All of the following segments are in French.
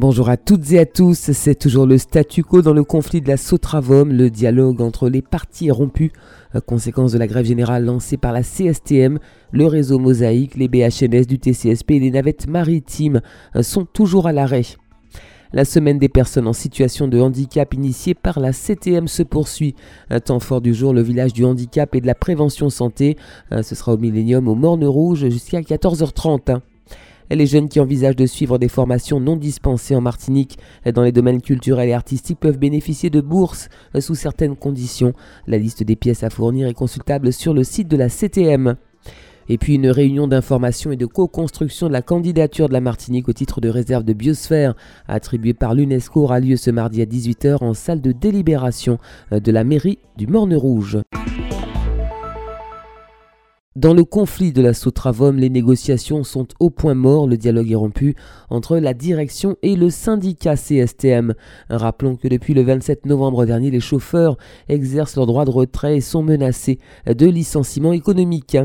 Bonjour à toutes et à tous, c'est toujours le statu quo dans le conflit de la Sotravom, le dialogue entre les parties est rompu, conséquence de la grève générale lancée par la CSTM, le réseau Mosaïque, les BHNS du TCSP et les navettes maritimes sont toujours à l'arrêt. La semaine des personnes en situation de handicap initiée par la CTM se poursuit. Un temps fort du jour, le village du handicap et de la prévention santé. Ce sera au Millénium au Morne Rouge jusqu'à 14h30. Les jeunes qui envisagent de suivre des formations non dispensées en Martinique dans les domaines culturels et artistiques peuvent bénéficier de bourses sous certaines conditions. La liste des pièces à fournir est consultable sur le site de la CTM. Et puis une réunion d'information et de co-construction de la candidature de la Martinique au titre de réserve de biosphère attribuée par l'UNESCO aura lieu ce mardi à 18h en salle de délibération de la mairie du Morne Rouge. Dans le conflit de la Sotravom, les négociations sont au point mort, le dialogue est rompu entre la direction et le syndicat CSTM. Rappelons que depuis le 27 novembre dernier, les chauffeurs exercent leur droit de retrait et sont menacés de licenciement économique.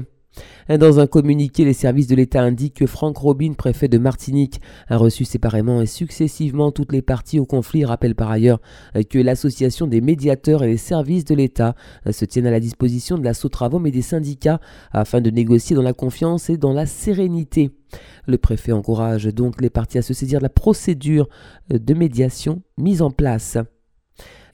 Dans un communiqué, les services de l'État indiquent que Franck Robin, préfet de Martinique, a reçu séparément et successivement toutes les parties au conflit. Rappelle par ailleurs que l'association des médiateurs et les services de l'État se tiennent à la disposition de la Sotravom et des syndicats afin de négocier dans la confiance et dans la sérénité. Le préfet encourage donc les parties à se saisir de la procédure de médiation mise en place.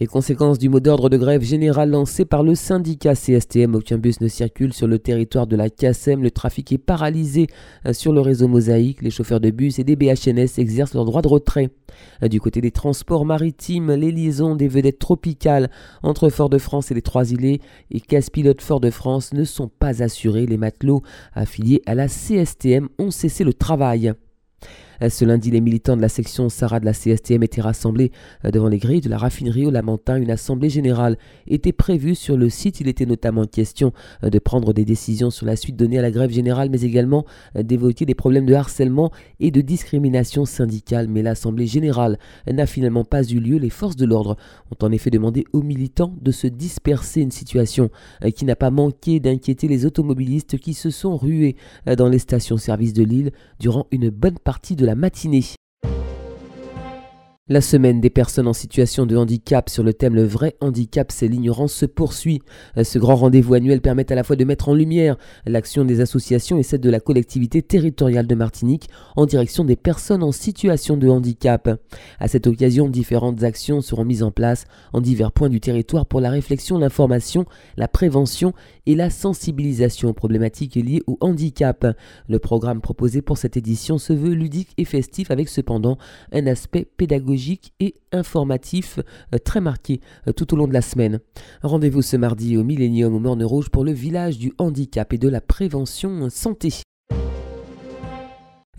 Les conséquences du mot d'ordre de grève générale lancé par le syndicat CSTM, aucun bus ne circule sur le territoire de la CASEM, le trafic est paralysé euh, sur le réseau Mosaïque, les chauffeurs de bus et des BHNS exercent leur droit de retrait. Euh, du côté des transports maritimes, les liaisons des vedettes tropicales entre Fort-de-France et les Trois-Îlets et Casse-Pilote Fort-de-France ne sont pas assurés. Les matelots affiliés à la CSTM ont cessé le travail. Ce lundi, les militants de la section Sarah de la CSTM étaient rassemblés euh, devant les grilles de la raffinerie au Lamentin. Une assemblée générale était prévue sur le site. Il était notamment question euh, de prendre des décisions sur la suite donnée à la grève générale, mais également euh, d'évoquer des problèmes de harcèlement et de discrimination syndicale. Mais l'assemblée générale n'a finalement pas eu lieu. Les forces de l'ordre ont en effet demandé aux militants de se disperser, une situation qui n'a pas manqué d'inquiéter les automobilistes qui se sont rués dans les stations-service de l'île durant une bonne partie de la matinée. La semaine des personnes en situation de handicap sur le thème Le vrai handicap, c'est l'ignorance se poursuit. Ce grand rendez-vous annuel permet à la fois de mettre en lumière l'action des associations et celle de la collectivité territoriale de Martinique en direction des personnes en situation de handicap. À cette occasion, différentes actions seront mises en place en divers points du territoire pour la réflexion, l'information, la prévention et la sensibilisation aux problématiques liées au handicap. Le programme proposé pour cette édition se veut ludique et festif avec cependant un aspect pédagogique et informatif euh, très marqué euh, tout au long de la semaine. Rendez-vous ce mardi au Millennium au Morne Rouge pour le village du handicap et de la prévention santé.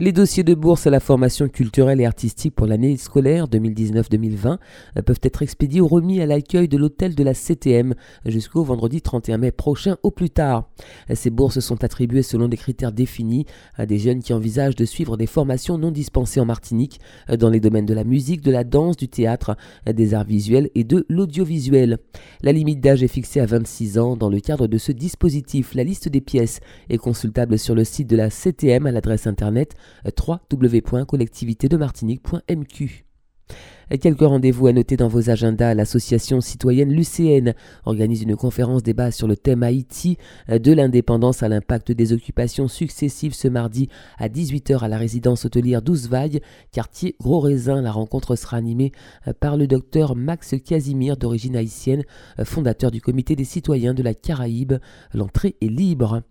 Les dossiers de bourse à la formation culturelle et artistique pour l'année scolaire 2019-2020 euh, peuvent être expédiés ou remis à l'accueil de l'hôtel de la CTM jusqu'au vendredi 31 mai prochain au plus tard. Ces bourses sont attribuées selon des critères définis à des jeunes qui envisagent de suivre des formations non dispensées en Martinique euh, dans les domaines de la musique, de la danse, du théâtre, euh, des arts visuels et de l'audiovisuel. La limite d'âge est fixée à 26 ans. Dans le cadre de ce dispositif, la liste des pièces est consultable sur le site de la CTM à l'adresse internet www.collectivitédemartinique.mq. Quelques rendez-vous à noter dans vos agendas. L'association citoyenne Lucéenne organise une conférence débat sur le thème Haïti de l'indépendance à l'impact des occupations successives ce mardi à 18h à la résidence hôtelière d'Ouzvaille, quartier Gros Raisin. La rencontre sera animée par le docteur Max Casimir d'origine haïtienne, fondateur du comité des citoyens de la Caraïbe. L'entrée est libre.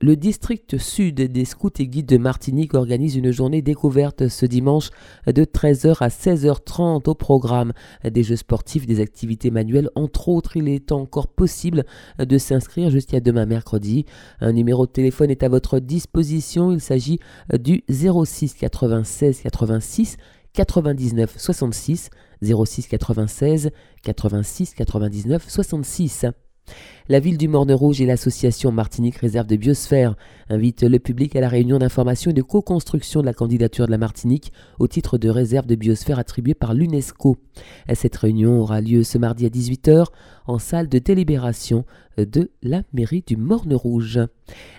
Le district sud des scouts et guides de Martinique organise une journée découverte ce dimanche de 13h à 16h30 au programme des jeux sportifs, des activités manuelles. Entre autres, il est encore possible de s'inscrire jusqu'à demain mercredi. Un numéro de téléphone est à votre disposition. Il s'agit du 06 96 86 99 66 06 96 86 99 66. La ville du Morne Rouge et l'association Martinique Réserve de Biosphère invitent le public à la réunion d'information et de co-construction de la candidature de la Martinique au titre de réserve de biosphère attribuée par l'UNESCO. Cette réunion aura lieu ce mardi à 18h en salle de délibération de la mairie du Morne Rouge.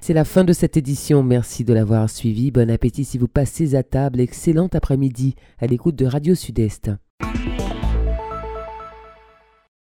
C'est la fin de cette édition. Merci de l'avoir suivi. Bon appétit si vous passez à table. Excellent après-midi à l'écoute de Radio Sud-Est.